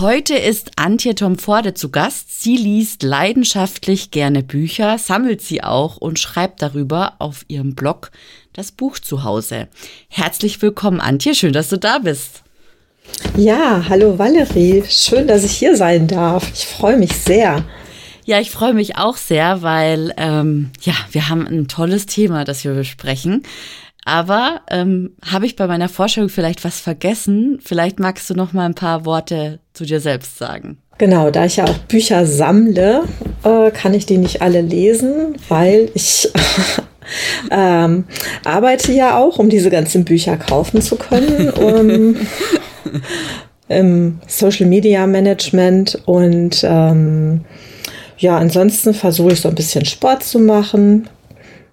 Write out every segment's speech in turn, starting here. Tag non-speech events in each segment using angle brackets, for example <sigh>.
Heute ist Antje Tomforde zu Gast. Sie liest leidenschaftlich gerne Bücher, sammelt sie auch und schreibt darüber auf ihrem Blog das Buch zu Hause. Herzlich willkommen, Antje. Schön, dass du da bist. Ja, hallo Valerie. Schön, dass ich hier sein darf. Ich freue mich sehr. Ja, ich freue mich auch sehr, weil ähm, ja, wir haben ein tolles Thema, das wir besprechen. Aber ähm, habe ich bei meiner Vorstellung vielleicht was vergessen? Vielleicht magst du noch mal ein paar Worte zu dir selbst sagen. Genau, da ich ja auch Bücher sammle, äh, kann ich die nicht alle lesen, weil ich <laughs> ähm, arbeite ja auch, um diese ganzen Bücher kaufen zu können. Um, <laughs> Im Social Media Management und ähm, ja, ansonsten versuche ich so ein bisschen Sport zu machen.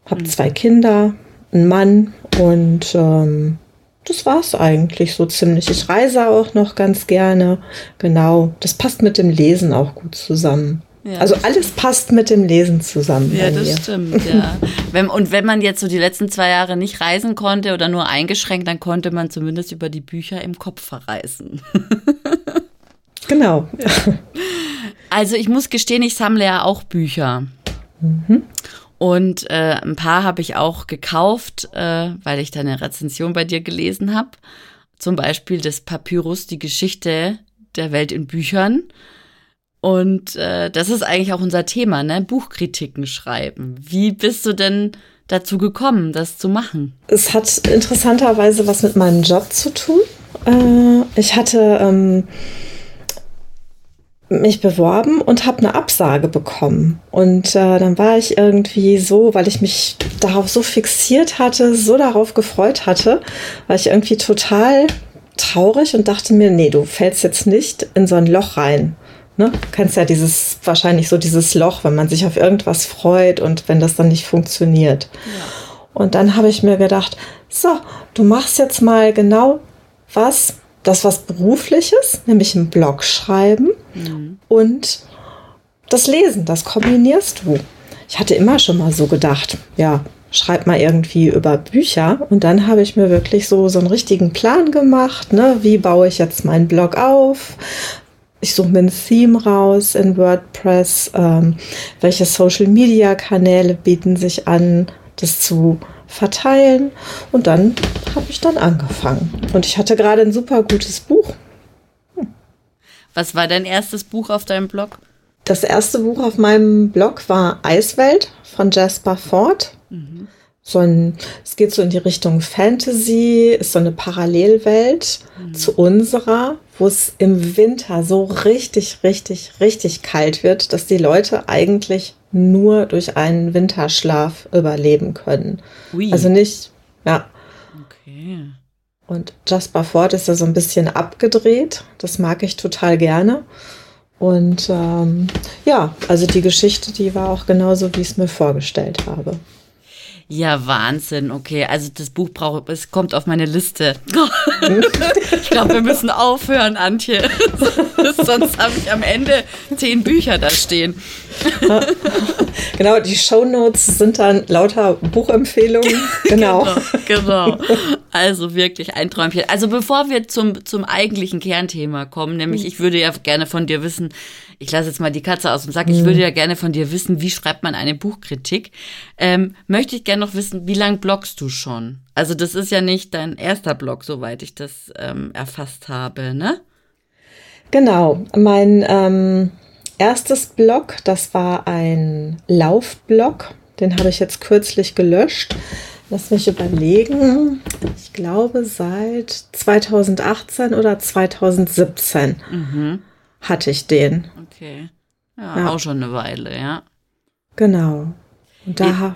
Habe mhm. zwei Kinder, einen Mann und ähm, das war's eigentlich so ziemlich. Ich reise auch noch ganz gerne. Genau, das passt mit dem Lesen auch gut zusammen. Ja. Also alles passt mit dem Lesen zusammen. Ja, das mir. stimmt, ja. <laughs> wenn, und wenn man jetzt so die letzten zwei Jahre nicht reisen konnte oder nur eingeschränkt, dann konnte man zumindest über die Bücher im Kopf verreisen. <laughs> genau. Also ich muss gestehen, ich sammle ja auch Bücher. Mhm. Und äh, ein paar habe ich auch gekauft, äh, weil ich da eine Rezension bei dir gelesen habe. Zum Beispiel das Papyrus, die Geschichte der Welt in Büchern. Und äh, das ist eigentlich auch unser Thema, ne? Buchkritiken schreiben. Wie bist du denn dazu gekommen, das zu machen? Es hat interessanterweise was mit meinem Job zu tun. Äh, ich hatte ähm, mich beworben und habe eine Absage bekommen. Und äh, dann war ich irgendwie so, weil ich mich darauf so fixiert hatte, so darauf gefreut hatte, war ich irgendwie total traurig und dachte mir, nee, du fällst jetzt nicht in so ein Loch rein. Ne? Du kennst ja dieses, wahrscheinlich so dieses Loch, wenn man sich auf irgendwas freut und wenn das dann nicht funktioniert. Ja. Und dann habe ich mir gedacht, so, du machst jetzt mal genau was, das was berufliches, nämlich einen Blog schreiben mhm. und das Lesen, das kombinierst du. Ich hatte immer schon mal so gedacht, ja, schreib mal irgendwie über Bücher und dann habe ich mir wirklich so so einen richtigen Plan gemacht, ne, wie baue ich jetzt meinen Blog auf? Ich suche mir ein Theme raus in WordPress, ähm, welche Social Media Kanäle bieten sich an, das zu verteilen und dann habe ich dann angefangen. Und ich hatte gerade ein super gutes Buch. Hm. Was war dein erstes Buch auf deinem Blog? Das erste Buch auf meinem Blog war Eiswelt von Jasper Ford. Mhm. So ein, es geht so in die Richtung Fantasy, ist so eine Parallelwelt mhm. zu unserer, wo es im Winter so richtig, richtig, richtig kalt wird, dass die Leute eigentlich nur durch einen Winterschlaf überleben können. Ui. Also nicht, ja. Okay. Und Jasper Ford ist da so ein bisschen abgedreht. Das mag ich total gerne. Und ähm, ja, also die Geschichte, die war auch genauso, wie ich es mir vorgestellt habe. Ja, Wahnsinn. Okay, also das Buch braucht, es kommt auf meine Liste. <laughs> ich glaube, wir müssen aufhören, Antje. <laughs> Sonst habe ich am Ende zehn Bücher da stehen. <laughs> genau, die Shownotes sind dann lauter Buchempfehlungen. Genau. genau. genau. Also wirklich ein Träumchen. Also bevor wir zum, zum eigentlichen Kernthema kommen, nämlich hm. ich würde ja gerne von dir wissen, ich lasse jetzt mal die Katze aus dem Sack. Ich mhm. würde ja gerne von dir wissen, wie schreibt man eine Buchkritik? Ähm, möchte ich gerne noch wissen, wie lange bloggst du schon? Also das ist ja nicht dein erster Blog, soweit ich das ähm, erfasst habe, ne? Genau, mein ähm, erstes Blog, das war ein Laufblog. Den habe ich jetzt kürzlich gelöscht. Lass mich überlegen. Ich glaube, seit 2018 oder 2017 mhm. Hatte ich den. Okay. Ja, ja, auch schon eine Weile, ja. Genau. Und da.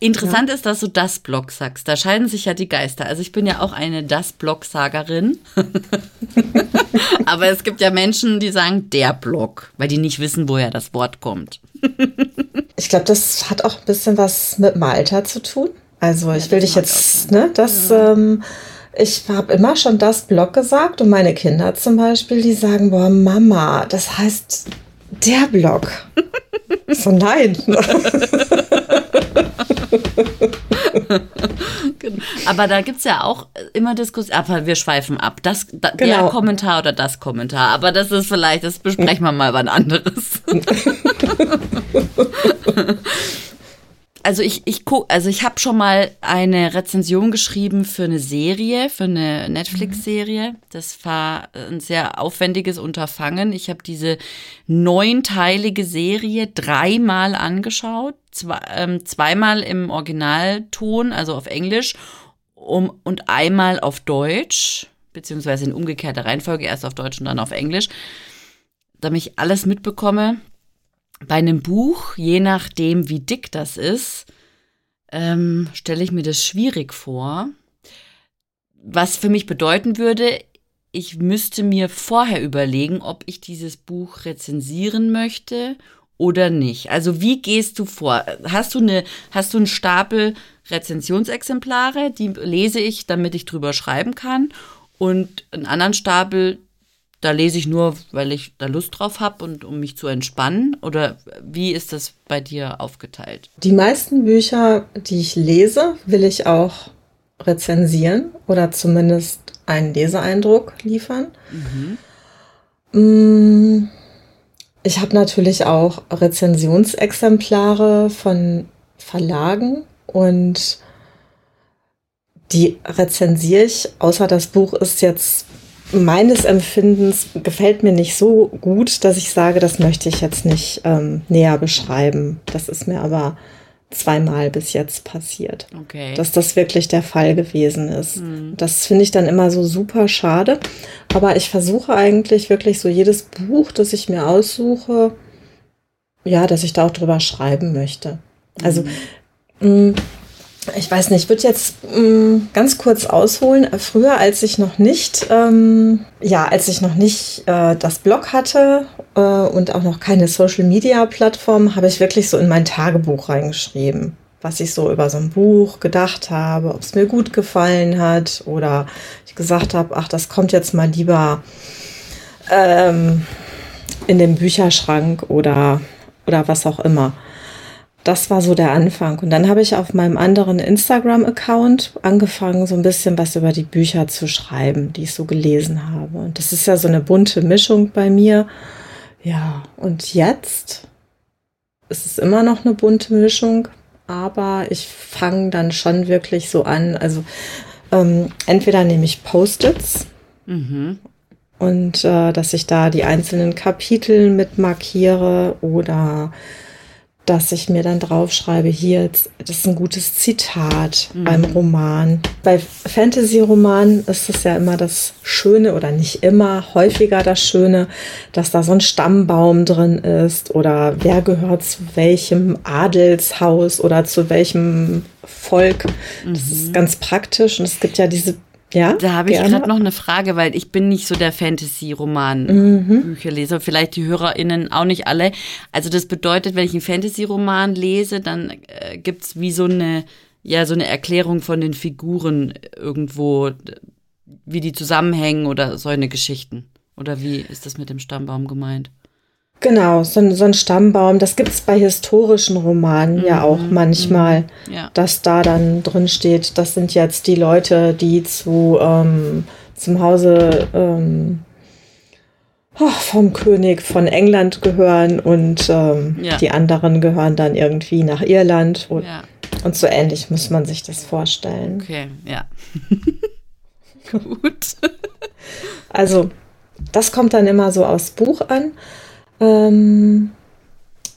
Interessant ja. ist, dass du das Blog sagst. Da scheiden sich ja die Geister. Also ich bin ja auch eine das Blog-Sagerin. <laughs> Aber es gibt ja Menschen, die sagen der Blog, weil die nicht wissen, woher das Wort kommt. <laughs> ich glaube, das hat auch ein bisschen was mit dem Alter zu tun. Also ich will dich jetzt, ne, das, ja. ähm, ich habe immer schon das Blog gesagt und meine Kinder zum Beispiel, die sagen, boah, Mama, das heißt der Blog. <laughs> so nein. aber da gibt es ja auch immer Diskussionen, aber wir schweifen ab. Das, da, genau. Der Kommentar oder das Kommentar. Aber das ist vielleicht, das besprechen wir mal wann anderes. <laughs> also ich, ich guck, also ich habe schon mal eine Rezension geschrieben für eine Serie, für eine Netflix-Serie. Das war ein sehr aufwendiges Unterfangen. Ich habe diese neunteilige Serie dreimal angeschaut, zwei, ähm, zweimal im Originalton, also auf Englisch, um, und einmal auf Deutsch, beziehungsweise in umgekehrter Reihenfolge, erst auf Deutsch und dann auf Englisch, damit ich alles mitbekomme bei einem Buch, je nachdem, wie dick das ist, ähm, stelle ich mir das schwierig vor. Was für mich bedeuten würde, ich müsste mir vorher überlegen, ob ich dieses Buch rezensieren möchte oder nicht. Also wie gehst du vor? Hast du eine, hast du einen Stapel Rezensionsexemplare, die lese ich, damit ich drüber schreiben kann, und einen anderen Stapel, da lese ich nur, weil ich da Lust drauf habe und um mich zu entspannen? Oder wie ist das bei dir aufgeteilt? Die meisten Bücher, die ich lese, will ich auch rezensieren oder zumindest einen Leseeindruck liefern. Mhm. Mm, ich habe natürlich auch Rezensionsexemplare von Verlagen und die rezensiere ich, außer das Buch ist jetzt meines Empfindens gefällt mir nicht so gut, dass ich sage, das möchte ich jetzt nicht ähm, näher beschreiben. Das ist mir aber zweimal bis jetzt passiert. Okay. Dass das wirklich der Fall gewesen ist. Mhm. Das finde ich dann immer so super schade. Aber ich versuche eigentlich wirklich so jedes Buch, das ich mir aussuche, ja, dass ich da auch drüber schreiben möchte. Also, mhm. mh, ich weiß nicht, ich würde jetzt mh, mm, ganz kurz ausholen. Früher, als ich noch nicht, ähm, ja, als ich noch nicht äh, das Blog hatte äh, und auch noch keine Social Media Plattform, habe ich wirklich so in mein Tagebuch reingeschrieben, was ich so über so ein Buch gedacht habe, ob es mir gut gefallen hat oder ich gesagt habe, ach, das kommt jetzt mal lieber ähm, in den Bücherschrank oder oder was auch immer das war so der Anfang. Und dann habe ich auf meinem anderen Instagram-Account angefangen, so ein bisschen was über die Bücher zu schreiben, die ich so gelesen habe. Und das ist ja so eine bunte Mischung bei mir. Ja, und jetzt ist es immer noch eine bunte Mischung, aber ich fange dann schon wirklich so an. Also ähm, entweder nehme ich Post-its mhm. und äh, dass ich da die einzelnen Kapitel mit markiere oder dass ich mir dann draufschreibe, hier, das ist ein gutes Zitat mhm. beim Roman. Bei Fantasy-Romanen ist es ja immer das Schöne oder nicht immer, häufiger das Schöne, dass da so ein Stammbaum drin ist oder wer gehört zu welchem Adelshaus oder zu welchem Volk. Das mhm. ist ganz praktisch und es gibt ja diese ja, da habe ich gerade noch eine Frage, weil ich bin nicht so der Fantasy-Roman-Bücherleser. Mhm. Vielleicht die HörerInnen auch nicht alle. Also das bedeutet, wenn ich einen Fantasy-Roman lese, dann äh, gibt es wie so eine, ja, so eine Erklärung von den Figuren irgendwo, wie die zusammenhängen oder so eine Geschichten. Oder wie ist das mit dem Stammbaum gemeint? Genau, so ein, so ein Stammbaum, das gibt es bei historischen Romanen mhm. ja auch manchmal, mhm. ja. dass da dann drin steht, das sind jetzt die Leute, die zu ähm, zum Hause ähm, oh, vom König von England gehören und ähm, ja. die anderen gehören dann irgendwie nach Irland. Und, ja. und so ähnlich muss man sich das vorstellen. Okay, ja. <laughs> Gut. also, das kommt dann immer so aufs Buch an. Ähm,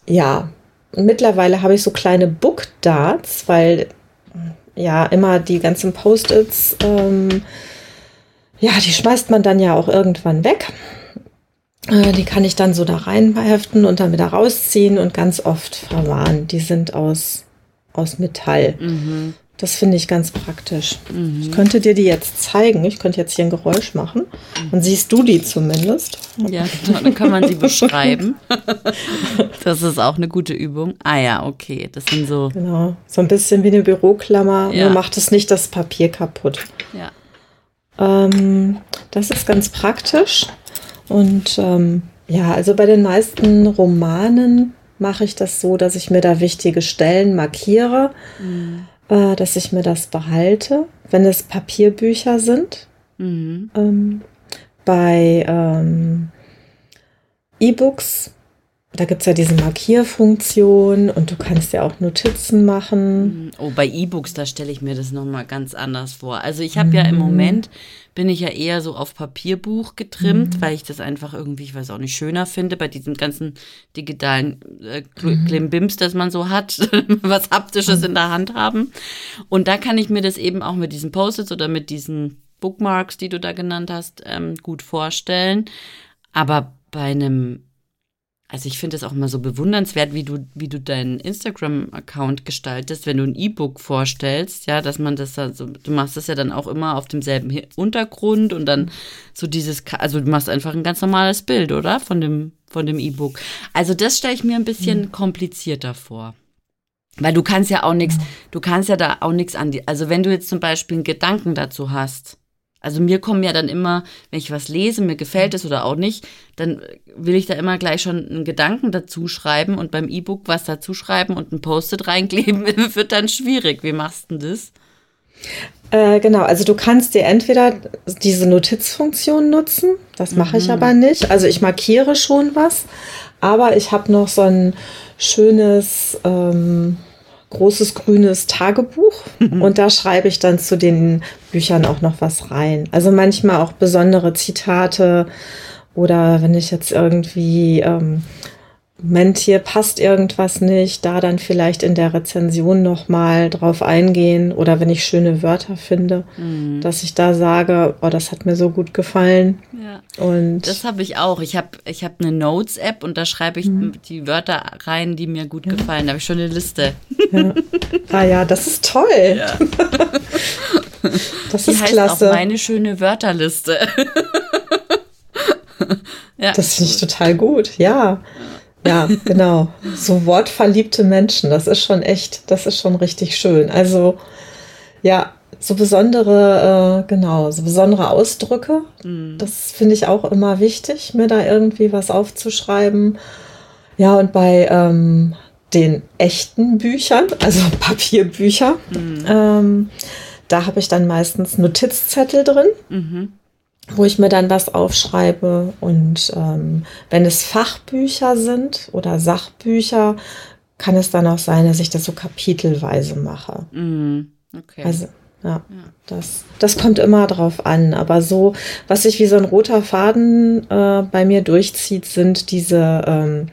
ja, mittlerweile habe ich so kleine Book Darts, weil ja immer die ganzen Post-its, ähm, ja, die schmeißt man dann ja auch irgendwann weg. Äh, die kann ich dann so da reinheften und dann wieder rausziehen und ganz oft verwahren. Die sind aus, aus Metall. Mhm. Das finde ich ganz praktisch. Mhm. Ich könnte dir die jetzt zeigen. Ich könnte jetzt hier ein Geräusch machen. Dann siehst du die zumindest. Ja, genau. Dann kann man sie <laughs> beschreiben. Das ist auch eine gute Übung. Ah ja, okay. Das sind so. Genau. So ein bisschen wie eine Büroklammer. Ja. Nur macht es nicht das Papier kaputt. Ja. Ähm, das ist ganz praktisch. Und ähm, ja, also bei den meisten Romanen mache ich das so, dass ich mir da wichtige Stellen markiere, mhm. Äh, dass ich mir das behalte, wenn es Papierbücher sind. Mhm. Ähm, bei ähm, E-Books da gibt es ja diese Markierfunktion und du kannst ja auch Notizen machen. Mhm. Oh, bei E-Books, da stelle ich mir das nochmal ganz anders vor. Also ich habe mhm. ja im mhm. Moment, bin ich ja eher so auf Papierbuch getrimmt, mhm. weil ich das einfach irgendwie, ich weiß auch nicht, schöner finde bei diesem ganzen digitalen äh, mhm. Klimbims, das man so hat, <laughs> was Haptisches in der Hand haben. Und da kann ich mir das eben auch mit diesen Post-its oder mit diesen Bookmarks, die du da genannt hast, ähm, gut vorstellen. Aber bei einem also ich finde es auch immer so bewundernswert, wie du, wie du deinen Instagram-Account gestaltest, wenn du ein E-Book vorstellst, ja, dass man das da so, du machst das ja dann auch immer auf demselben Untergrund und dann so dieses, also du machst einfach ein ganz normales Bild, oder? Von dem, von dem E-Book. Also das stelle ich mir ein bisschen mhm. komplizierter vor. Weil du kannst ja auch nichts, du kannst ja da auch nichts an die, also wenn du jetzt zum Beispiel einen Gedanken dazu hast, also mir kommen ja dann immer, wenn ich was lese, mir gefällt es oder auch nicht, dann will ich da immer gleich schon einen Gedanken dazu schreiben und beim E-Book was dazu schreiben und ein Post-it reinkleben, <laughs> wird dann schwierig. Wie machst du das? Äh, genau, also du kannst dir entweder diese Notizfunktion nutzen, das mache mhm. ich aber nicht. Also ich markiere schon was, aber ich habe noch so ein schönes ähm, großes grünes Tagebuch <laughs> und da schreibe ich dann zu den Büchern auch noch was rein. Also manchmal auch besondere Zitate oder wenn ich jetzt irgendwie ähm, Moment, hier passt irgendwas nicht, da dann vielleicht in der Rezension nochmal drauf eingehen oder wenn ich schöne Wörter finde, mhm. dass ich da sage, oh, das hat mir so gut gefallen. Ja. Und das habe ich auch. Ich habe ich hab eine Notes-App und da schreibe ich mhm. die Wörter rein, die mir gut ja. gefallen. Da habe ich schon eine Liste. Ja. Ah ja, das ist toll. Ja. <laughs> das die ist heißt klasse. Auch meine schöne Wörterliste. <laughs> ja. Das finde ich total gut, ja. Ja, <laughs> genau. So wortverliebte Menschen, das ist schon echt, das ist schon richtig schön. Also ja, so besondere, äh, genau, so besondere Ausdrücke, mhm. das finde ich auch immer wichtig, mir da irgendwie was aufzuschreiben. Ja, und bei ähm, den echten Büchern, also <laughs> Papierbücher, mhm. ähm, da habe ich dann meistens Notizzettel drin. Mhm wo ich mir dann was aufschreibe. Und ähm, wenn es Fachbücher sind oder Sachbücher, kann es dann auch sein, dass ich das so kapitelweise mache. Mm, okay. Also, ja, ja, Das, das kommt immer drauf an. Aber so, was sich wie so ein roter Faden äh, bei mir durchzieht, sind diese ähm,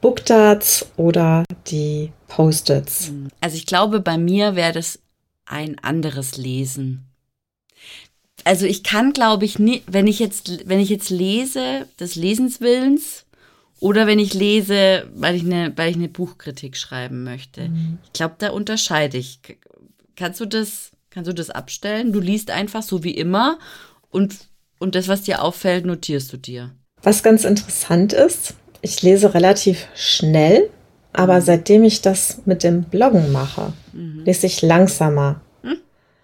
Bookdarts oder die Post-its. Mm. Also ich glaube, bei mir wäre das ein anderes Lesen also ich kann, glaube ich, nicht, wenn ich jetzt, wenn ich jetzt lese, des Lesenswillens, oder wenn ich lese, weil ich eine, weil ich eine Buchkritik schreiben möchte. Mhm. Ich glaube, da unterscheide ich. Kannst du das, kannst du das abstellen? Du liest einfach so wie immer und, und das, was dir auffällt, notierst du dir. Was ganz interessant ist, ich lese relativ schnell, aber mhm. seitdem ich das mit dem Bloggen mache, mhm. lese ich langsamer. Hm?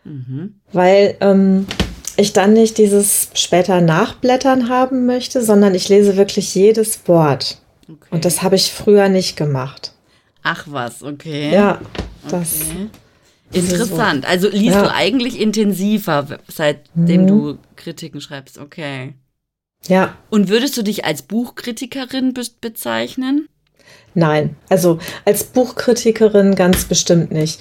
Mhm. Weil ähm, ich dann nicht dieses später Nachblättern haben möchte, sondern ich lese wirklich jedes Wort. Okay. Und das habe ich früher nicht gemacht. Ach was, okay. Ja, das. Okay. Interessant. Also liest ja. du eigentlich intensiver, seitdem mhm. du Kritiken schreibst. Okay. Ja. Und würdest du dich als Buchkritikerin be bezeichnen? Nein, also als Buchkritikerin ganz bestimmt nicht.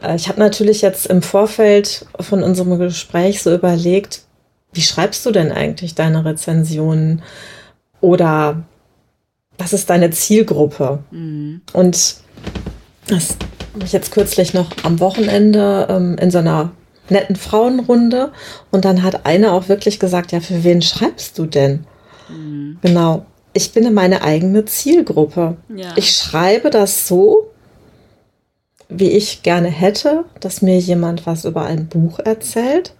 Äh, ich habe natürlich jetzt im Vorfeld von unserem Gespräch so überlegt, wie schreibst du denn eigentlich deine Rezensionen? Oder was ist deine Zielgruppe? Mhm. Und das ich jetzt kürzlich noch am Wochenende ähm, in so einer netten Frauenrunde und dann hat eine auch wirklich gesagt, ja, für wen schreibst du denn? Mhm. Genau. Ich bin meine eigene Zielgruppe. Ja. Ich schreibe das so, wie ich gerne hätte, dass mir jemand was über ein Buch erzählt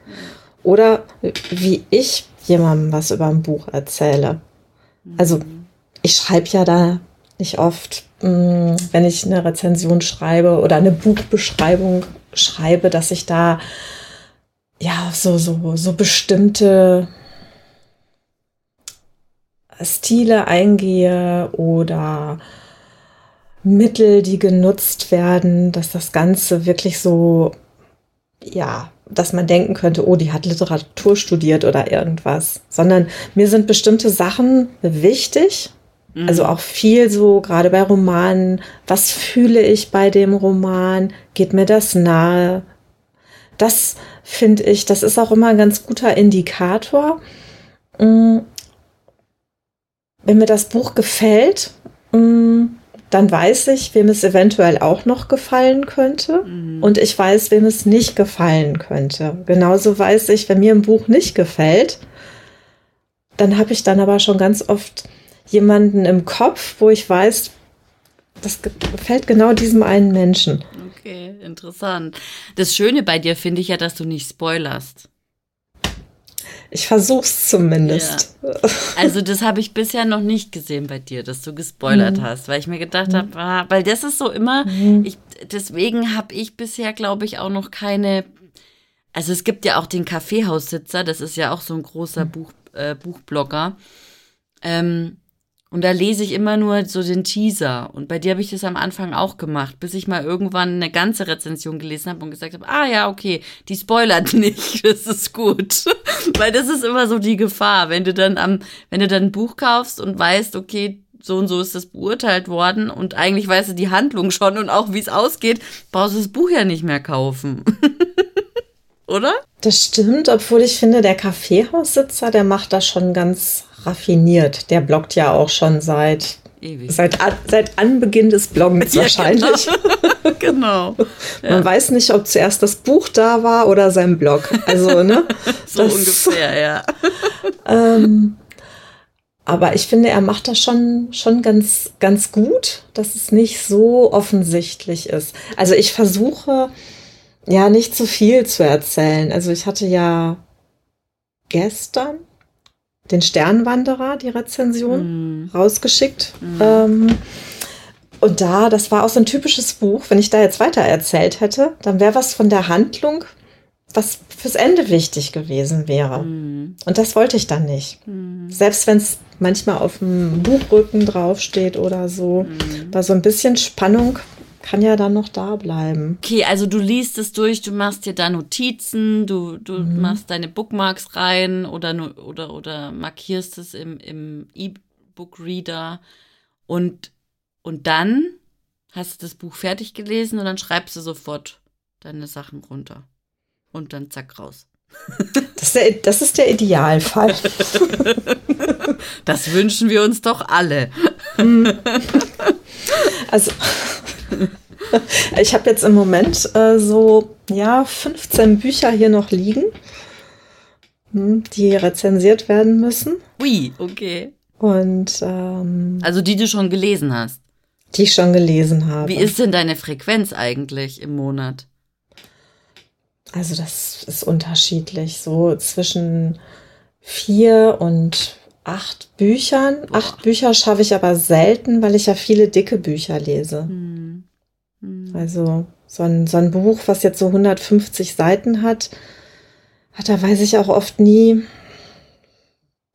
oder wie ich jemandem was über ein Buch erzähle. Also ich schreibe ja da nicht oft, mm, wenn ich eine Rezension schreibe oder eine Buchbeschreibung schreibe, dass ich da ja so so so bestimmte Stile eingehe oder Mittel, die genutzt werden, dass das Ganze wirklich so, ja, dass man denken könnte, oh, die hat Literatur studiert oder irgendwas, sondern mir sind bestimmte Sachen wichtig. Mhm. Also auch viel so, gerade bei Romanen, was fühle ich bei dem Roman? Geht mir das nahe? Das finde ich, das ist auch immer ein ganz guter Indikator. Mm. Wenn mir das Buch gefällt, mm, dann weiß ich, wem es eventuell auch noch gefallen könnte. Mhm. Und ich weiß, wem es nicht gefallen könnte. Genauso weiß ich, wenn mir ein Buch nicht gefällt, dann habe ich dann aber schon ganz oft jemanden im Kopf, wo ich weiß, das gefällt genau diesem einen Menschen. Okay, interessant. Das Schöne bei dir finde ich ja, dass du nicht spoilerst. Ich versuch's zumindest. Ja. Also das habe ich bisher noch nicht gesehen bei dir, dass du gespoilert mhm. hast, weil ich mir gedacht mhm. habe, ah, weil das ist so immer, mhm. ich, deswegen habe ich bisher, glaube ich, auch noch keine. Also es gibt ja auch den Kaffeehaussitzer, das ist ja auch so ein großer mhm. Buch, äh, Buchblogger. Ähm, und da lese ich immer nur so den Teaser. Und bei dir habe ich das am Anfang auch gemacht, bis ich mal irgendwann eine ganze Rezension gelesen habe und gesagt habe, ah ja, okay, die spoilert <laughs> nicht, das ist gut. <laughs> Weil das ist immer so die Gefahr, wenn du dann am, wenn du dann ein Buch kaufst und weißt, okay, so und so ist das beurteilt worden und eigentlich weißt du die Handlung schon und auch wie es ausgeht, brauchst du das Buch ja nicht mehr kaufen. <laughs> Oder? Das stimmt, obwohl ich finde, der Kaffeehaussitzer, der macht das schon ganz raffiniert. Der bloggt ja auch schon seit Ewig. Seit, seit Anbeginn des Bloggens ja, wahrscheinlich. Genau. <laughs> genau. <laughs> Ja. Man weiß nicht, ob zuerst das Buch da war oder sein Blog. Also, ne? <laughs> so das, ungefähr, ja. ähm, aber ich finde, er macht das schon, schon ganz, ganz gut, dass es nicht so offensichtlich ist. Also ich versuche ja nicht zu viel zu erzählen. Also ich hatte ja gestern den Sternwanderer, die Rezension, mm. rausgeschickt. Mm. Ähm, und da, das war auch so ein typisches Buch. Wenn ich da jetzt weiter erzählt hätte, dann wäre was von der Handlung, was fürs Ende wichtig gewesen wäre. Mm. Und das wollte ich dann nicht. Mm. Selbst wenn es manchmal auf dem Buchrücken draufsteht oder so, mm. war so ein bisschen Spannung kann ja dann noch da bleiben. Okay, also du liest es durch, du machst dir da Notizen, du, du mhm. machst deine Bookmarks rein oder, oder, oder markierst es im, im E-Book-Reader und, und dann hast du das Buch fertig gelesen und dann schreibst du sofort deine Sachen runter. Und dann zack raus. <laughs> Das ist der, das ist der Idealfall. <laughs> Das wünschen wir uns doch alle. Mhm. Also <laughs> ich habe jetzt im Moment äh, so, ja, 15 Bücher hier noch liegen, hm, die rezensiert werden müssen. Ui, okay. Und ähm, also die du schon gelesen hast. Die ich schon gelesen habe. Wie ist denn deine Frequenz eigentlich im Monat? Also das ist unterschiedlich, so zwischen vier und acht Büchern. Boah. Acht Bücher schaffe ich aber selten, weil ich ja viele dicke Bücher lese. Hm. Hm. Also so ein, so ein Buch, was jetzt so 150 Seiten hat, da weiß ich auch oft nie,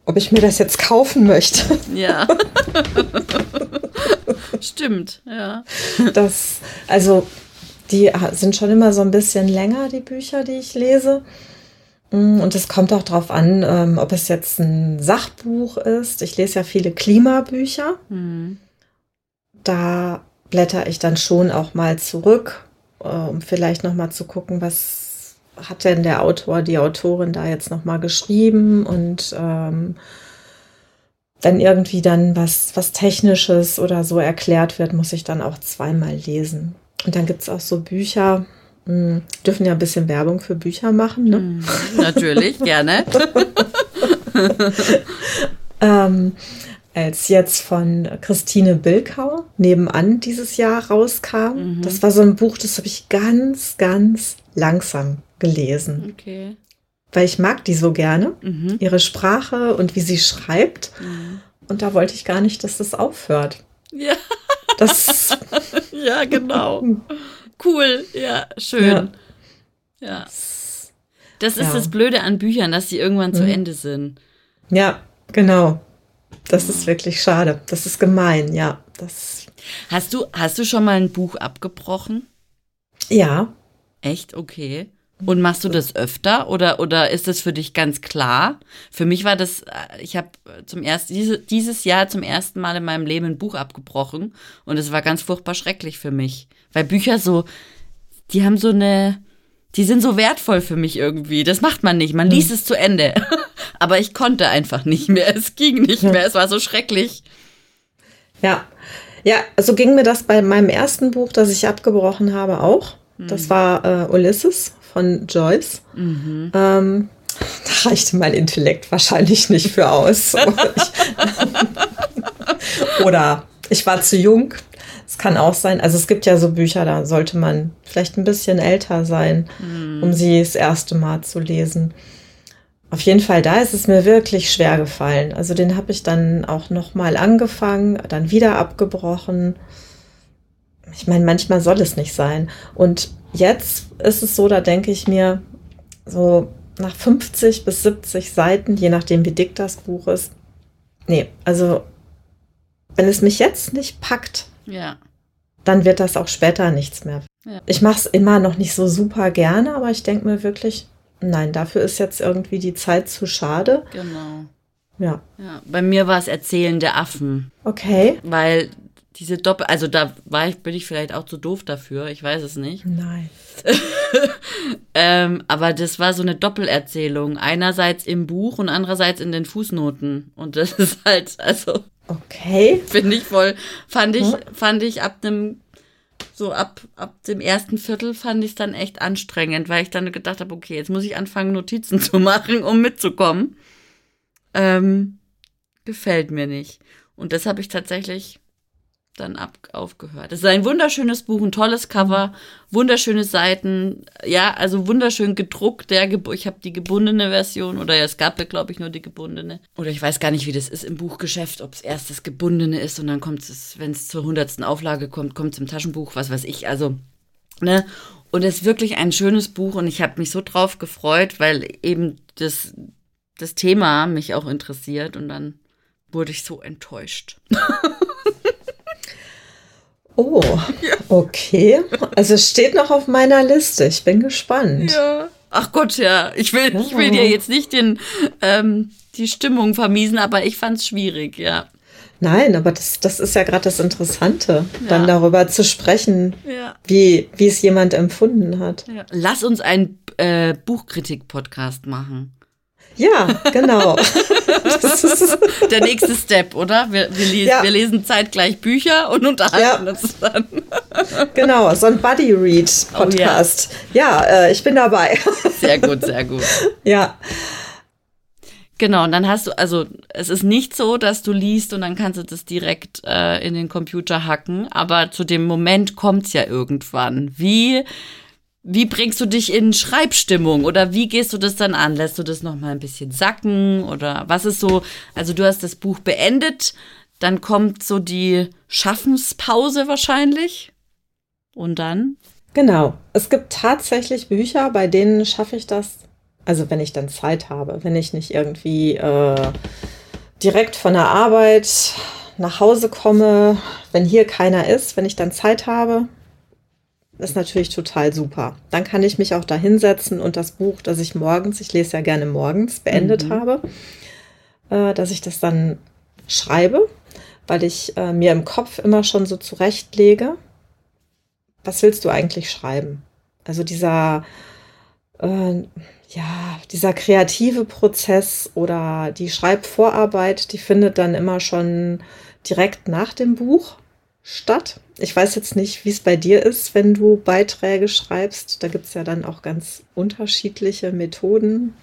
ob ich mir das jetzt kaufen möchte. <laughs> Ja. Stimmt, ja. Das, also, die sind schon immer so ein bisschen länger, die Bücher, die ich lese. Mm, und es kommt auch darauf an, ähm, ob es jetzt ein Sachbuch ist. Ich lese ja viele Klimabücher. Mhm. Da blätter ich dann schon auch mal zurück, äh, um vielleicht noch mal zu gucken, was hat denn der Autor, die Autorin da jetzt noch mal geschrieben und ähm, wenn irgendwie dann was, was Technisches oder so erklärt wird, muss ich dann auch zweimal lesen. Und dann gibt es auch so Bücher, mh, hm, dürfen ja ein bisschen Werbung für Bücher machen, ne? Mhm, natürlich, gerne. <laughs> ähm, als jetzt von Christine Bilkau nebenan dieses Jahr rauskam. Mhm. Das war so ein Buch, das habe ich ganz, ganz langsam gelesen. Okay. Weil ich mag die so gerne, mhm. ihre Sprache und wie sie schreibt. Mhm. Und da wollte ich gar nicht, dass das aufhört. Ja. Das <laughs> ja, genau. <laughs> Cool, ja, schön. Ja. ja. Das ist ja. das Blöde an Büchern, dass sie irgendwann zu mhm. Ende sind. Ja, genau. Das ist wirklich schade. Das ist gemein, ja. Das hast du, hast du schon mal ein Buch abgebrochen? Ja. Echt? Okay. Und machst du das öfter oder, oder ist das für dich ganz klar? Für mich war das, äh, ich habe zum ersten, diese, dieses Jahr zum ersten Mal in meinem Leben ein Buch abgebrochen und es war ganz furchtbar schrecklich für mich. Weil Bücher so, die haben so eine, die sind so wertvoll für mich irgendwie. Das macht man nicht. Man liest hm. es zu Ende. <laughs> Aber ich konnte einfach nicht mehr. Es ging nicht mehr. Es war so schrecklich. Ja. Ja, so ging mir das bei meinem ersten Buch, das ich abgebrochen habe, auch. Das hm. war äh, Ulysses von Joyce. Mhm. Ähm, da reichte mein Intellekt wahrscheinlich nicht für aus. <laughs> <laughs> Oder ich war zu jung. Es kann auch sein. Also es gibt ja so Bücher, da sollte man vielleicht ein bisschen älter sein, mhm. um sie das erste Mal zu lesen. Auf jeden Fall, da ist es mir wirklich schwer gefallen. Also den habe ich dann auch noch mal angefangen, dann wieder abgebrochen. Ich meine, manchmal soll es nicht sein. Und jetzt ist es so, da denke ich mir, so nach 50 bis 70 Seiten, je nachdem wie dick das Buch ist. Nee, also wenn es mich jetzt nicht packt, ja. dann wird das auch später nichts mehr. Ja. Ich mache es immer noch nicht so super gerne, aber ich denke mir wirklich, nein, dafür ist jetzt irgendwie die Zeit zu schade. Genau. Ja. ja. Bei mir war es Erzählen der Affen. Okay. Weil diese Doppel, also da war ich, bin ich vielleicht auch zu doof dafür, ich weiß es nicht. Nein. <laughs> ähm, aber das war so eine Doppelerzählung. Einerseits im Buch und andererseits in den Fußnoten. Und das ist halt, also. Okay. Finde ich voll, fand ich, hm? fand ich ab einem, so ab, ab dem ersten Viertel fand ich es dann echt anstrengend, weil ich dann gedacht habe, okay, jetzt muss ich anfangen, Notizen <laughs> zu machen, um mitzukommen. Ähm, gefällt mir nicht. Und das habe ich tatsächlich dann ab, aufgehört. Es ist ein wunderschönes Buch, ein tolles Cover, wunderschöne Seiten, ja, also wunderschön gedruckt. Der ich habe die gebundene Version oder ja, es gab ja, glaube ich, nur die gebundene. Oder ich weiß gar nicht, wie das ist im Buchgeschäft, ob es erst das gebundene ist und dann kommt es, wenn es zur hundertsten Auflage kommt, kommt es im Taschenbuch, was weiß ich. Also, ne? Und es ist wirklich ein schönes Buch und ich habe mich so drauf gefreut, weil eben das, das Thema mich auch interessiert und dann wurde ich so enttäuscht. <laughs> Oh, okay. Also es steht noch auf meiner Liste. Ich bin gespannt. Ja. Ach Gott, ja. Ich will, ich will dir jetzt nicht den, ähm, die Stimmung vermiesen, aber ich fand es schwierig, ja. Nein, aber das, das ist ja gerade das Interessante, ja. dann darüber zu sprechen, ja. wie, wie es jemand empfunden hat. Ja. Lass uns einen äh, Buchkritik-Podcast machen. Ja, genau. <laughs> <laughs> Der nächste Step, oder? Wir, wir, lesen, ja. wir lesen zeitgleich Bücher und unterhalten ja. uns dann. <laughs> Genau, so ein Buddy-Read-Podcast. Oh, ja, ja äh, ich bin dabei. Sehr gut, sehr gut. Ja. Genau, und dann hast du, also es ist nicht so, dass du liest und dann kannst du das direkt äh, in den Computer hacken, aber zu dem Moment kommt es ja irgendwann. Wie wie bringst du dich in Schreibstimmung oder wie gehst du das dann an? Lässt du das noch mal ein bisschen sacken oder was ist so? Also du hast das Buch beendet, dann kommt so die Schaffenspause wahrscheinlich und dann? Genau. Es gibt tatsächlich Bücher, bei denen schaffe ich das. Also wenn ich dann Zeit habe, wenn ich nicht irgendwie äh, direkt von der Arbeit nach Hause komme, wenn hier keiner ist, wenn ich dann Zeit habe, ist natürlich total super. Dann kann ich mich auch da hinsetzen und das Buch, das ich morgens, ich lese ja gerne morgens, beendet mhm. habe, äh, dass ich das dann schreibe, weil ich äh, mir im Kopf immer schon so zurechtlege, was willst du eigentlich schreiben? Also dieser, äh, ja, dieser kreative Prozess oder die Schreibvorarbeit, die findet dann immer schon direkt nach dem Buch statt. Ich weiß jetzt nicht, wie es bei dir ist, wenn du Beiträge schreibst. Da gibt es ja dann auch ganz unterschiedliche Methoden.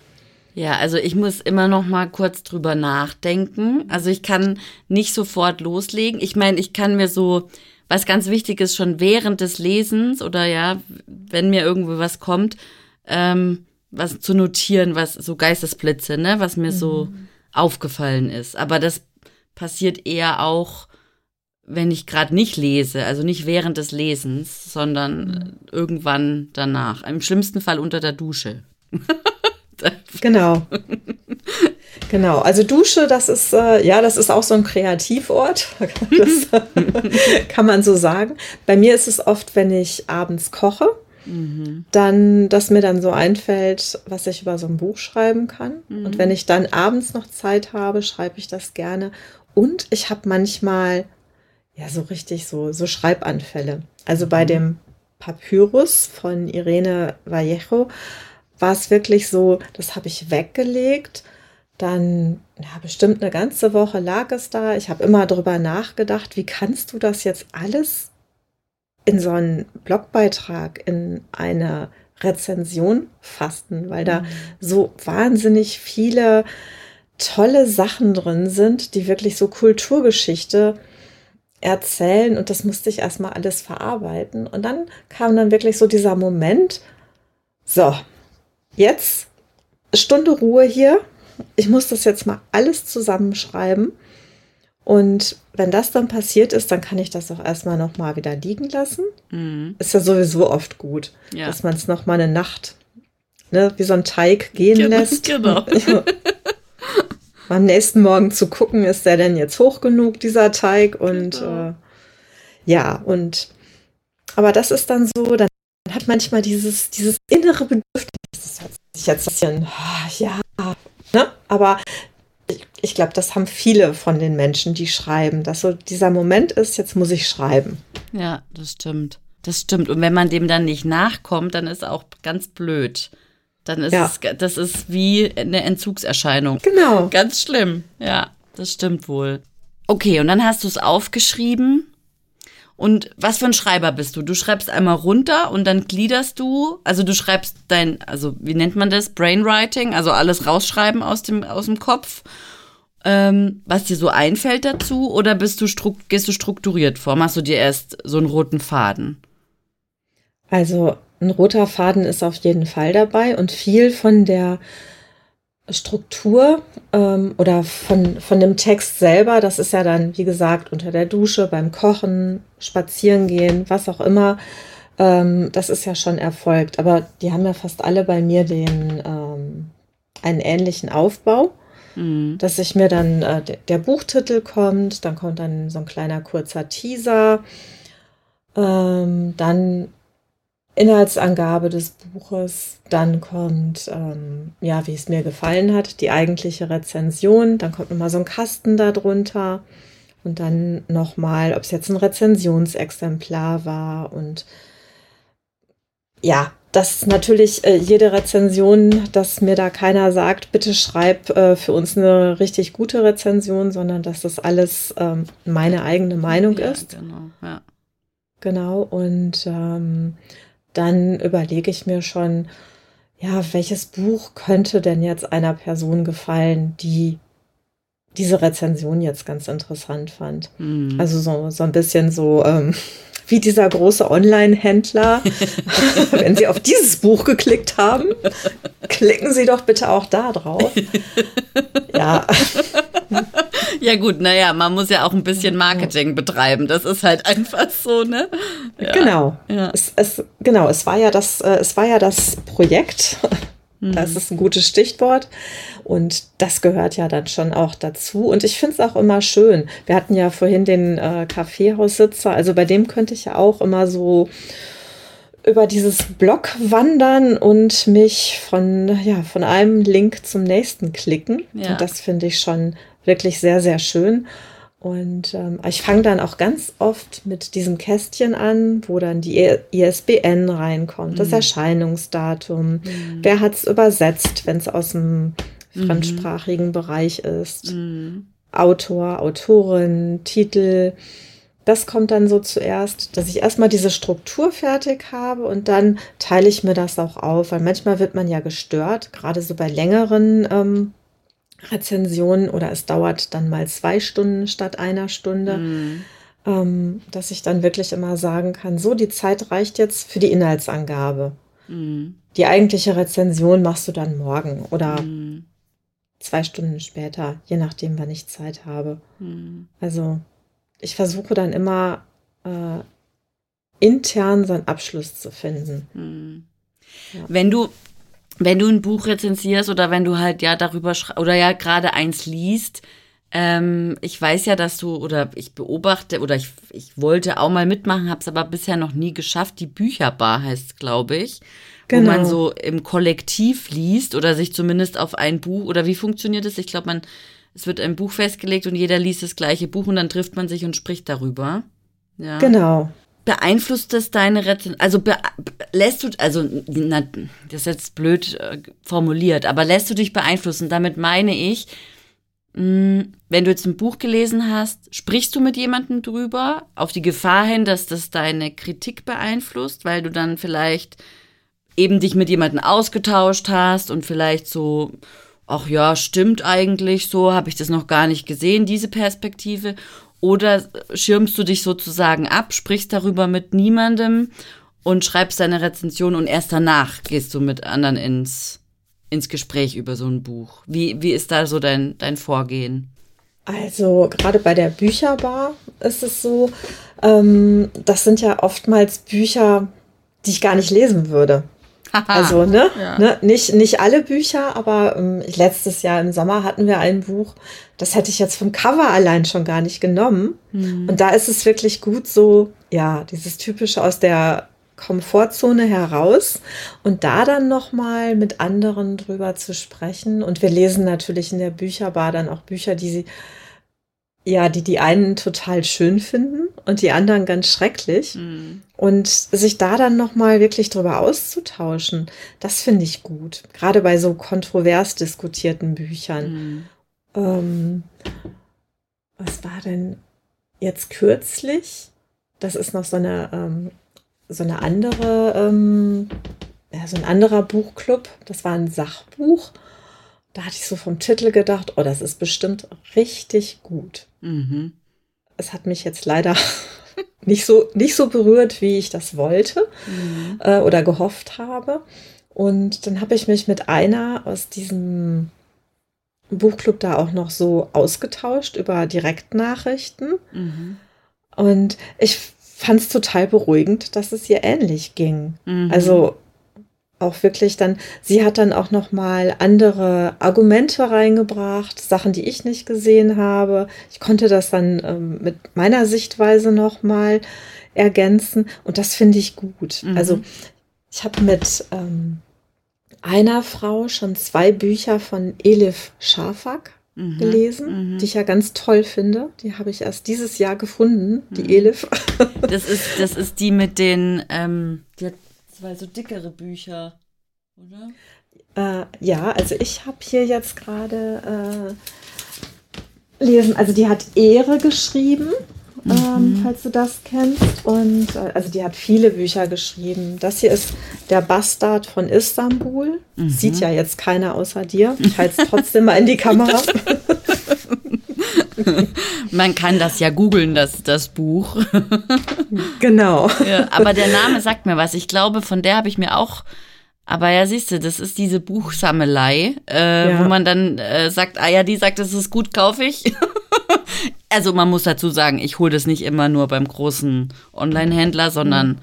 Ja, also ich muss immer noch mal kurz drüber nachdenken. Also ich kann nicht sofort loslegen. Ich meine, ich kann mir so was ganz wichtig ist, schon während des Lesens oder ja, wenn mir irgendwo was kommt, ähm, was zu notieren, was so Geistesblitze, ne, was mir mhm. so aufgefallen ist. Aber das passiert eher auch, wenn ich gerade nicht lese, also nicht während des Lesens, sondern mhm. irgendwann danach. Im schlimmsten Fall unter der Dusche. <laughs> genau. Genau, also Dusche, das ist äh, ja, das ist auch so ein Kreativort. <laughs> Das <laughs> kann man so sagen. Bei mir ist es oft, wenn ich abends koche, mhm. dann, dass mir dann so einfällt, was ich über so ein Buch schreiben kann. Mhm. Und wenn ich dann abends noch Zeit habe, schreibe ich das gerne. Und ich habe manchmal ja so richtig so, so Schreibanfälle. Also bei mhm. dem Papyrus von Irene Vallejo war es wirklich so, das habe ich weggelegt dann, ja, bestimmt eine ganze Woche lag es da. Ich habe immer darüber nachgedacht, wie kannst du das jetzt alles in so einen Blogbeitrag, in eine Rezension fassen, weil da mhm. so wahnsinnig viele tolle Sachen drin sind, die wirklich so Kulturgeschichte erzählen und das musste ich erstmal alles verarbeiten und dann kam dann wirklich so dieser Moment, so, jetzt Stunde Ruhe hier, ich muss das jetzt mal alles zusammenschreiben. Und wenn das dann passiert ist, dann kann ich das auch erstmal nochmal wieder liegen lassen. Mhm. Ist ja sowieso oft gut, ja. dass man es nochmal eine Nacht ne, wie so ein Teig gehen genau, lässt. Genau. <laughs> am nächsten Morgen zu gucken, ist der denn jetzt hoch genug, dieser Teig? Und genau. äh, ja, und aber das ist dann so, dann hat manchmal dieses, dieses innere Bedürfnis, das hört sich jetzt ein bisschen, ah, ja, Ne? Aber ich, ich glaube, das haben viele von den Menschen, die schreiben, dass so dieser Moment ist, jetzt muss ich schreiben. Ja, das stimmt. Das stimmt. Und wenn man dem dann nicht nachkommt, dann ist auch ganz blöd. Dann ist ja. es, das ist wie eine Entzugserscheinung. Genau. Ganz schlimm. Ja, das stimmt wohl. Okay, und dann hast du es aufgeschrieben und was für ein Schreiber bist du? Du schreibst einmal runter und dann gliederst du, also du schreibst dein, also wie nennt man das? Brainwriting, also alles rausschreiben aus dem, aus dem Kopf, ähm, was dir so einfällt dazu, oder bist du gehst du strukturiert vor? Machst du dir erst so einen roten Faden? Also ein roter Faden ist auf jeden Fall dabei und viel von der Struktur ähm, oder von, von dem Text selber, das ist ja dann, wie gesagt, unter der Dusche, beim Kochen, Spazieren gehen, was auch immer, ähm, das ist ja schon erfolgt. Aber die haben ja fast alle bei mir den ähm, einen ähnlichen Aufbau, mhm. dass ich mir dann äh, der, der Buchtitel kommt, dann kommt dann so ein kleiner kurzer Teaser, ähm, dann Inhaltsangabe des Buches, dann kommt, ähm, ja, wie es mir gefallen hat, die eigentliche Rezension, dann kommt nochmal so ein Kasten darunter und dann nochmal, ob es jetzt ein Rezensionsexemplar war und ja, das ist natürlich äh, jede Rezension, dass mir da keiner sagt, bitte schreib äh, für uns eine richtig gute Rezension, sondern dass das alles ähm, meine eigene Meinung ja, ist. Genau, ja. Genau, und ähm, dann überlege ich mir schon, ja, welches Buch könnte denn jetzt einer Person gefallen, die diese Rezension jetzt ganz interessant fand. Mhm. Also so, so ein bisschen so ähm, wie dieser große Online-Händler. <laughs> Wenn Sie auf dieses Buch geklickt haben, klicken Sie doch bitte auch da drauf. Ja. <laughs> Ja gut, naja, man muss ja auch ein bisschen Marketing betreiben. Das ist halt einfach so, ne? Ja. Genau. Ja. Es, es, genau, es war ja das, äh, es war ja das Projekt. Mhm. Das ist ein gutes Stichwort. Und das gehört ja dann schon auch dazu. Und ich finde es auch immer schön. Wir hatten ja vorhin den äh, Kaffeehaussitzer. Also bei dem könnte ich ja auch immer so über dieses Blog wandern und mich von, ja, von einem Link zum nächsten klicken. Ja. Und das finde ich schon wirklich sehr, sehr schön. Und ähm, ich fange dann auch ganz oft mit diesem Kästchen an, wo dann die ISBN reinkommt, mhm. das Erscheinungsdatum, mhm. wer hat es übersetzt, wenn es aus dem mhm. fremdsprachigen Bereich ist, mhm. Autor, Autorin, Titel, das kommt dann so zuerst, dass ich erstmal diese Struktur fertig habe und dann teile ich mir das auch auf, weil manchmal wird man ja gestört, gerade so bei längeren ähm, Rezensionen oder es dauert dann mal zwei Stunden statt einer Stunde, mhm. ähm, dass ich dann wirklich immer sagen kann, so, die Zeit reicht jetzt für die Inhaltsangabe. Mhm. Die eigentliche Rezension machst du dann morgen oder mhm. zwei Stunden später, je nachdem, wann ich Zeit habe. Mhm. Also ich versuche dann immer äh, intern so einen Abschluss zu finden. Hm. Ja. Wenn du wenn du ein Buch rezensierst oder wenn du halt ja darüber oder ja gerade eins liest, ähm, ich weiß ja, dass du oder ich beobachte oder ich, ich wollte auch mal mitmachen, habe es aber bisher noch nie geschafft. Die Bücherbar heißt, glaube ich, genau. wo man genau. so im Kollektiv liest oder sich zumindest auf ein Buch oder wie funktioniert es? Ich glaube, man es wird ein Buch festgelegt und jeder liest das gleiche Buch und dann trifft man sich und spricht darüber. Ja. Genau. Beeinflusst das deine Rezension? Also lässt du, also na, das ist jetzt blöd äh, formuliert, aber lässt du dich beeinflussen? Damit meine ich, mh, hm, wenn du jetzt ein Buch gelesen hast, sprichst du mit jemandem drüber, auf die Gefahr hin, dass das deine Kritik beeinflusst, weil du dann vielleicht eben dich mit jemandem ausgetauscht hast und vielleicht so ach ja, stimmt eigentlich so, habe ich das noch gar nicht gesehen, diese Perspektive. Oder schirmst du dich sozusagen ab, sprichst darüber mit niemandem und schreibst deine Rezension und erst danach gehst du mit anderen ins, ins Gespräch über so ein Buch. Wie, wie ist da so dein, dein Vorgehen? Also gerade bei der Bücherbar ist es so, ähm, das sind ja oftmals Bücher, die ich gar nicht lesen würde also, ne, ja. ne, nicht, nicht alle Bücher, aber ähm, letztes Jahr im Sommer hatten wir ein Buch, das hätte ich jetzt vom Cover allein schon gar nicht genommen. Mhm. Und da ist es wirklich gut so, ja, dieses typische aus der Komfortzone heraus und da dann nochmal mit anderen drüber zu sprechen. Und wir lesen natürlich in der Bücherbar dann auch Bücher, die sie ja, die die einen total schön finden und die anderen ganz schrecklich. Mhm. Und sich da dann nochmal wirklich drüber auszutauschen, das finde ich gut. Gerade bei so kontrovers diskutierten Büchern. Mhm. Ähm, was war denn jetzt kürzlich? Das ist noch so eine, ähm, so eine andere, ähm, ja, so ein anderer Buchclub. Das war ein Sachbuch. Da hatte ich so vom Titel gedacht, oh, das ist bestimmt richtig gut. Mhm. Es hat mich jetzt leider <laughs> nicht so, nicht so berührt, wie ich das wollte mhm. äh, oder gehofft habe. Und dann habe ich mich mit einer aus diesem Buchclub da auch noch so ausgetauscht über Direktnachrichten. Mhm. Und ich fand es total beruhigend, dass es ihr ähnlich ging. Mhm. Also auch wirklich dann, sie hat dann auch noch mal andere Argumente reingebracht, Sachen, die ich nicht gesehen habe. Ich konnte das dann ähm, mit meiner Sichtweise noch mal ergänzen und das finde ich gut. Mhm. Also ich habe mit ähm, einer Frau schon zwei Bücher von Elif Schafak mhm. gelesen, mhm. die ich ja ganz toll finde. Die habe ich erst dieses Jahr gefunden, die mhm. Elif. <laughs> Das ist, das ist die mit den, ähm, die hat zwei so dickere Bücher, oder? Äh, ja, also ich habe hier jetzt gerade äh, lesen, also die hat Ehre geschrieben, mhm. ähm, falls du das kennst. Und äh, also die hat viele Bücher geschrieben. Das hier ist Der Bastard von Istanbul. Mhm. Sieht ja jetzt keiner außer dir. Ich halte es trotzdem mal in die Kamera. <laughs> <laughs> Man kann das ja googeln, das, das Buch. <laughs> genau. Ja, aber der Name sagt mir was. Ich glaube, von der habe ich mir auch. Aber ja, siehst du, das ist diese Buchsammelei, äh, ja. wo man dann äh, sagt, ah ja, die sagt, das ist gut, kaufe ich. <laughs> also man muss dazu sagen, ich hole das nicht immer nur beim großen Online-Händler, sondern mhm.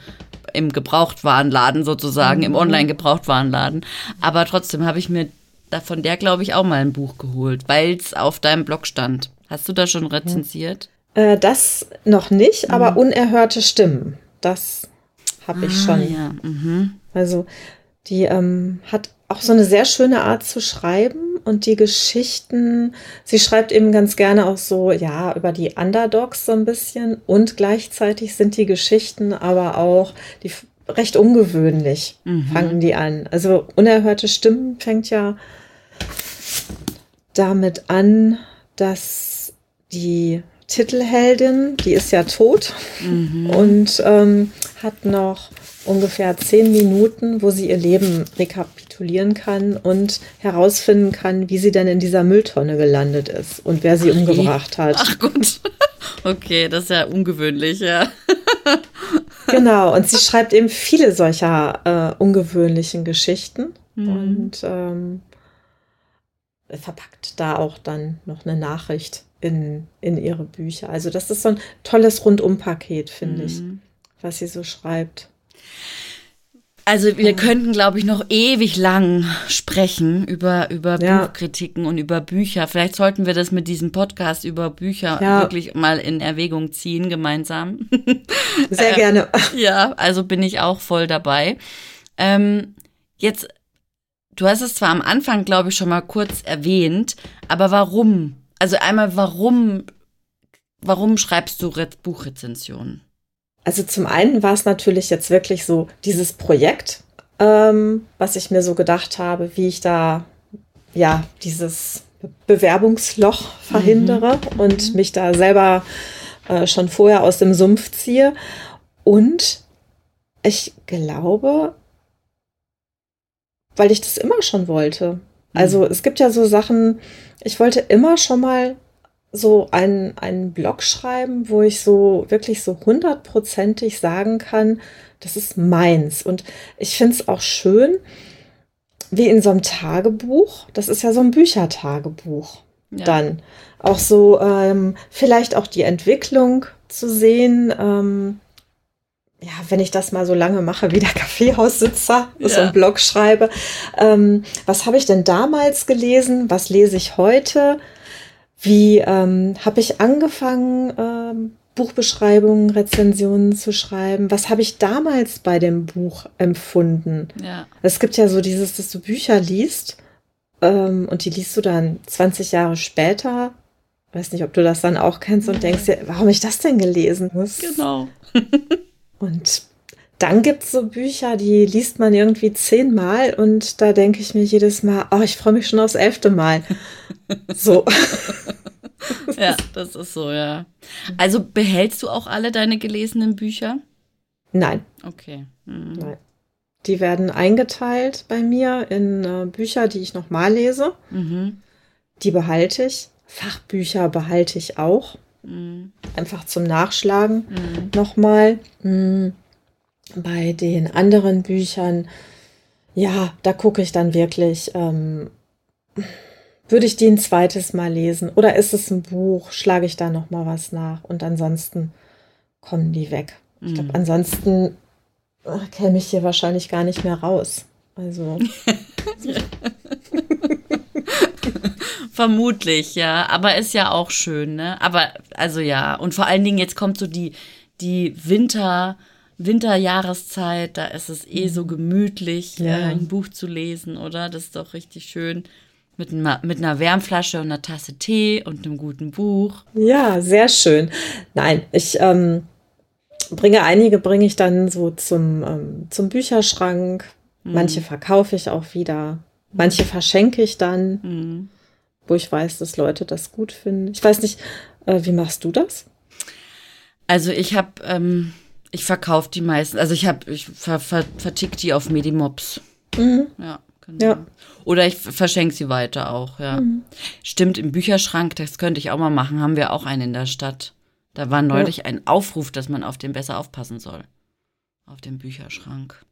im Gebrauchtwarenladen sozusagen, mhm. im Online-Gebrauchtwarenladen. Aber trotzdem habe ich mir von der, glaube ich, auch mal ein Buch geholt, weil es auf deinem Blog stand. Hast du da schon rezensiert? Äh, das noch nicht, aber mhm. unerhörte Stimmen, das habe ich ah, schon. Ja. Mhm. Also die ähm, hat auch so eine sehr schöne Art zu schreiben und die Geschichten, sie schreibt eben ganz gerne auch so, ja, über die Underdogs so ein bisschen und gleichzeitig sind die Geschichten aber auch, die recht ungewöhnlich mhm. fangen die an. Also unerhörte Stimmen fängt ja damit an, dass die Titelheldin, die ist ja tot mhm. und ähm, hat noch ungefähr zehn Minuten, wo sie ihr Leben rekapitulieren kann und herausfinden kann, wie sie denn in dieser Mülltonne gelandet ist und wer sie Ach, umgebracht hat. Ach gut. <laughs> Okay, das ist ja ungewöhnlich, ja. <laughs> genau, und sie schreibt eben viele solcher äh, ungewöhnlichen Geschichten mhm. und ähm, verpackt da auch dann noch eine Nachricht in, in ihre Bücher. Also das ist so ein tolles Rundumpaket, finde mhm. ich, was sie so schreibt. Also wir könnten, glaube ich, noch ewig lang sprechen über, über ja. Buchkritiken und über Bücher. Vielleicht sollten wir das mit diesem Podcast über Bücher ja. wirklich mal in Erwägung ziehen, gemeinsam. <laughs> Sehr ähm, gerne. <laughs> Ja, also bin ich auch voll dabei. Ähm, jetzt, du hast es zwar am Anfang, glaube ich, schon mal kurz erwähnt, aber warum? Also einmal, warum, warum schreibst du Re Buchrezensionen? Also zum einen war es natürlich jetzt wirklich so dieses Projekt, ähm, was ich mir so gedacht habe, wie ich da ja dieses Bewerbungsloch verhindere mhm. und mhm. mich da selber äh, schon vorher aus dem Sumpf ziehe. Und ich glaube, weil ich das immer schon wollte. Also mhm. es gibt ja so Sachen, ich wollte immer schon mal so einen, einen Blog schreiben, wo ich so wirklich so hundertprozentig sagen kann, das ist meins. Und ich finde es auch schön, wie in so einem Tagebuch, das ist ja so ein Büchertagebuch, ja. dann auch so ähm, vielleicht auch die Entwicklung zu sehen. Ähm, ja, wenn ich das mal so lange mache wie der <laughs> Kaffeehaussitzer, ja. so einen Blog schreibe, ähm, was habe ich denn damals gelesen? Was lese ich heute? Wie ähm, habe ich angefangen, ähm, Buchbeschreibungen, Rezensionen zu schreiben? Was habe ich damals bei dem Buch empfunden? Ja. Es gibt ja so dieses, dass du Bücher liest ähm, und die liest du dann 20 Jahre später. Weiß nicht, ob du das dann auch kennst und denkst dir, warum ich das denn gelesen? Was? Genau. <laughs> und dann gibt es so Bücher, die liest man irgendwie zehnmal und da denke ich mir jedes Mal, oh, ich freue mich schon aufs elfte Mal. <laughs> so. ja, das ist so, ja. Also behältst du auch alle deine gelesenen Bücher? Nein. Okay. Mhm. Nein. Die werden eingeteilt bei mir in äh, Bücher, die ich nochmal lese. Mhm. Die behalte ich. Fachbücher behalte ich auch. Mhm. Einfach zum Nachschlagen mhm. nochmal. Mhm bei den anderen Büchern, ja, da gucke ich dann wirklich, ähm, würde ich die ein zweites Mal lesen oder ist es ein Buch, schlage ich da noch mal was nach und ansonsten kommen die weg. Ich glaube, mhm. ansonsten äh, käme ich hier wahrscheinlich gar nicht mehr raus. Also. <laughs> Vermutlich, ja. Aber ist ja auch schön, ne? Aber, also ja. Und vor allen Dingen, jetzt kommt so die, die Winter- Winterjahreszeit, da ist es eh so mhm. gemütlich, ja. äh, ein Buch zu lesen, oder? Das ist doch richtig schön. Mit, mit einer Wärmflasche und einer Tasse Tee und einem guten Buch. Ja, sehr schön. Nein, ich ähm, bringe einige, bringe ich dann so zum, ähm, zum Bücherschrank. Mhm. Manche verkaufe ich auch wieder. Manche verschenke ich dann, mhm. Wo ich weiß, dass Leute das gut finden. Ich weiß nicht, äh, wie machst du das? Also ich habe ähm, ich verkaufe die meisten. Also ich habe, ich ver, ver, vertick die auf Medimops. Mhm. Ja, genau. Ja. Oder ich verschenke sie weiter auch, ja. Mhm. Stimmt, im Bücherschrank, das könnte ich auch mal machen, haben wir auch einen in der Stadt. Da war neulich ja. ein Aufruf, dass man auf den besser aufpassen soll. Auf dem Bücherschrank.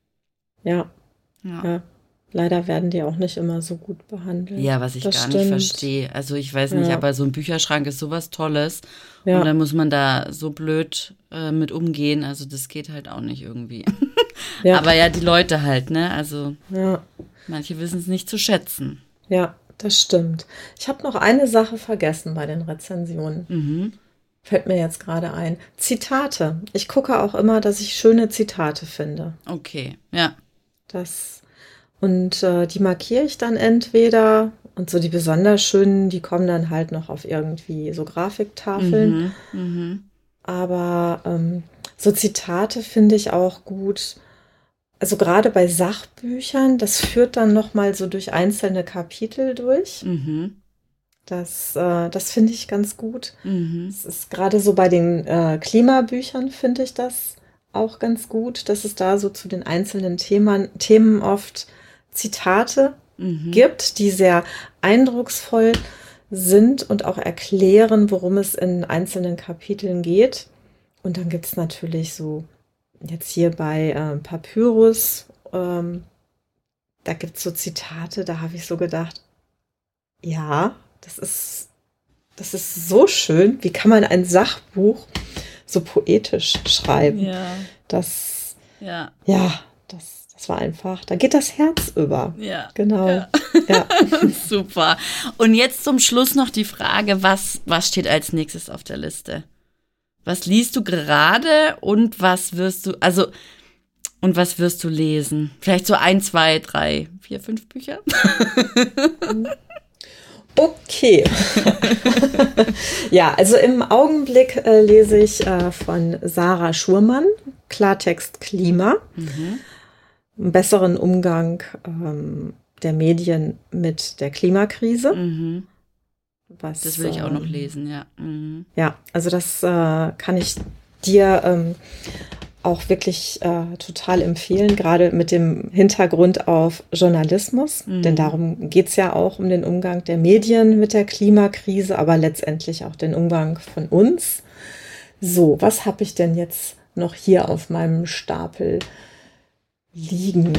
Ja. ja. ja. Leider werden die auch nicht immer so gut behandelt. Ja, was ich das gar stimmt. nicht verstehe. Also ich weiß nicht, ja. aber so ein Bücherschrank ist sowas Tolles. Ja. Und dann muss man da so blöd äh, mit umgehen. Also das geht halt auch nicht irgendwie. <laughs> Ja. aber ja, die Leute halt, ne? Also manche wissen es nicht zu schätzen. Ja, das stimmt. Ich habe noch eine Sache vergessen bei den Rezensionen. Mhm. Fällt mir jetzt gerade ein. Zitate. Ich gucke auch immer, dass ich schöne Zitate finde. Okay, ja. Das und äh, die markiere ich dann entweder und so die besonders schönen, die kommen dann halt noch auf irgendwie so Grafiktafeln. Mhm, mh. Aber ähm, so Zitate finde ich auch gut. Also gerade bei Sachbüchern, das führt dann noch mal so durch einzelne Kapitel durch. Mhm. Das, äh, das finde ich ganz gut. Mhm. Es ist gerade so bei den äh, Klimabüchern finde ich das auch ganz gut, dass es da so zu den einzelnen Themen, Themen oft Zitate Mhm. gibt, die sehr eindrucksvoll sind und auch erklären, worum es in einzelnen Kapiteln geht. Und dann gibt es natürlich so, jetzt hier bei äh, Papyrus, ähm, da gibt es so Zitate, da habe ich so gedacht, ja, das ist, das ist so schön. Wie kann man ein Sachbuch so poetisch schreiben? Ja, Das, ja, ja, das, war einfach, da geht das Herz über. ja. Genau. Ja. Ja. <laughs> Super. Und jetzt zum Schluss noch die Frage, was, was steht als nächstes auf der Liste? Was liest du gerade und was wirst du, also, und was wirst du lesen? Vielleicht so ein, zwei, drei, vier, fünf Bücher? <laughs> Okay. <laughs> ja, also im Augenblick äh, lese ich äh, von Sarah Schurmann, Klartext Klima, einen besseren Umgang ähm, der Medien mit der Klimakrise. Mhm. Was, Das will ich auch noch ähm, lesen, ja. Mhm. Ja, also das äh, kann ich dir ähm, auch wirklich äh, total empfehlen, gerade mit dem Hintergrund auf Journalismus. Mhm. Denn darum geht's ja auch um den Umgang der Medien mit der Klimakrise, aber letztendlich auch den Umgang von uns. So, was habe ich denn jetzt noch hier auf meinem Stapel liegen?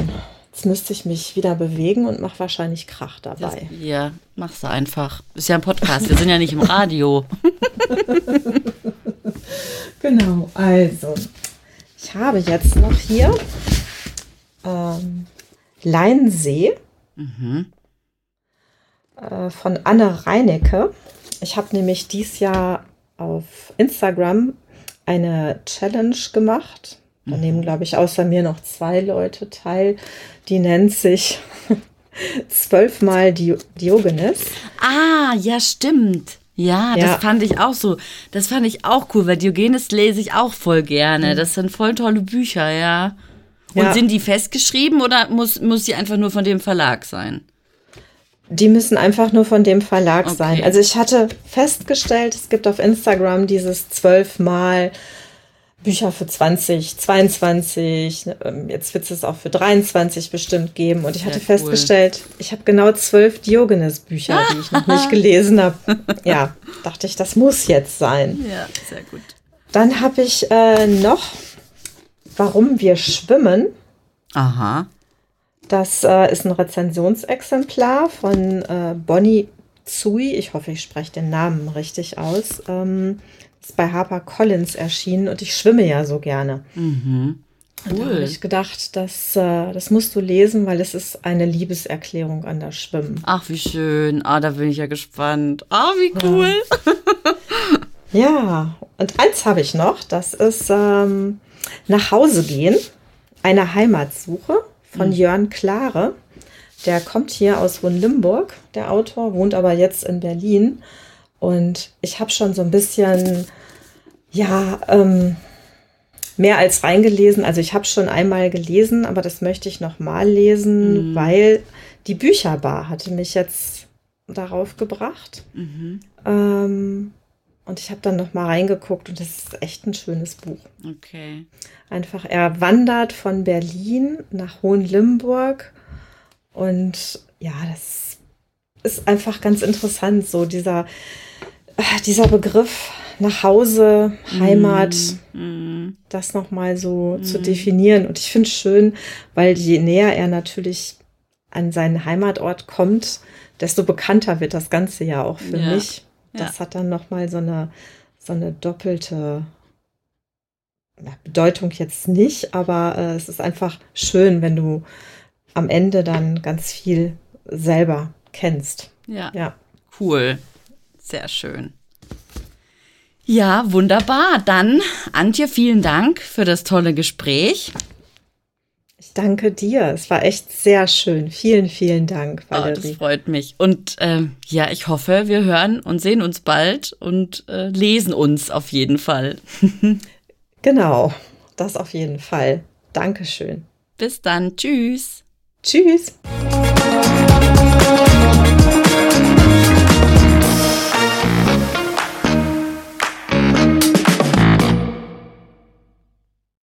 Jetzt müsste ich mich wieder bewegen und mache wahrscheinlich Krach Das, dabei. ja, mach's einfach. Ist ja ein Podcast, wir sind ja nicht im Radio. <laughs> Genau, also ich habe jetzt noch hier ähm, Leinsee Mhm. äh, von Anne Reinecke. Ich habe nämlich dieses Jahr auf Instagram eine Challenge gemacht. Da nehmen, glaube ich, außer mir noch zwei Leute teil. Die nennt sich <laughs> zwölfmal Di Diogenes. Ah, ja, stimmt. Ja, Ja. das fand ich auch so. Das fand ich auch cool, weil Diogenes lese ich auch voll gerne. Das sind voll tolle Bücher, ja. Und Ja. sind die festgeschrieben oder muss, muss die einfach nur von dem Verlag sein? Die müssen einfach nur von dem Verlag Okay. sein. Also ich hatte festgestellt, es gibt auf Instagram dieses zwölfmal Bücher für 2022. ähm, Jetzt wird es auch für 23 bestimmt geben. Und ich hatte cool. festgestellt, ich habe genau zwölf Diogenes-Bücher, die ich noch nicht <laughs> gelesen habe. Ja, dachte ich, das muss jetzt sein. Ja, sehr gut. Dann habe ich äh, noch Warum wir schwimmen. Aha. Das äh, ist ein Rezensionsexemplar von äh, Bonnie Tsui. Ich hoffe, ich spreche den Namen richtig aus. Ähm, bei HarperCollins erschienen und ich schwimme ja so gerne. Mhm. Und da habe Cool. ich gedacht, das, äh, das musst du lesen, weil es ist eine Liebeserklärung an das Schwimmen. Ach, wie schön. Ah, da bin ich ja gespannt. Ah, wie cool. <laughs> Ja, und eins habe ich noch, das ist ähm, Nach Hause gehen, eine Heimatsuche von Jörn Klare. Der kommt hier aus Hohenlimburg, der Autor, wohnt aber jetzt in Berlin. Und ich habe schon so ein bisschen, ja, ähm, mehr als reingelesen. Also ich habe schon einmal gelesen, aber das möchte ich noch mal lesen, weil die Bücherbar hatte mich jetzt darauf gebracht. Mhm. Ähm, und ich habe dann noch mal reingeguckt und das ist echt ein schönes Buch. Okay. Einfach, er wandert von Berlin nach Hohenlimburg und ja, das ist einfach ganz interessant, so dieser, dieser Begriff nach Hause, Heimat, Mhm. das nochmal so zu definieren. Und ich finde es schön, weil je näher er natürlich an seinen Heimatort kommt, desto bekannter wird das Ganze ja auch für Ja. mich. Das hat dann nochmal so eine, so eine doppelte ja, Bedeutung jetzt nicht, aber äh, es ist einfach schön, wenn du am Ende dann ganz viel selber kennst. Ja. Ja. Cool. Sehr schön. Ja, wunderbar. Dann, Antje, vielen Dank für das tolle Gespräch. Ich danke dir. Es war echt sehr schön. Vielen, vielen Dank, Oh, das Valerie. freut mich. Und ähm, ja, ich hoffe, wir hören und sehen uns bald und äh, lesen uns auf jeden Fall. <laughs> Genau, das auf jeden Fall. Dankeschön. Bis dann. Tschüss. Tschüss.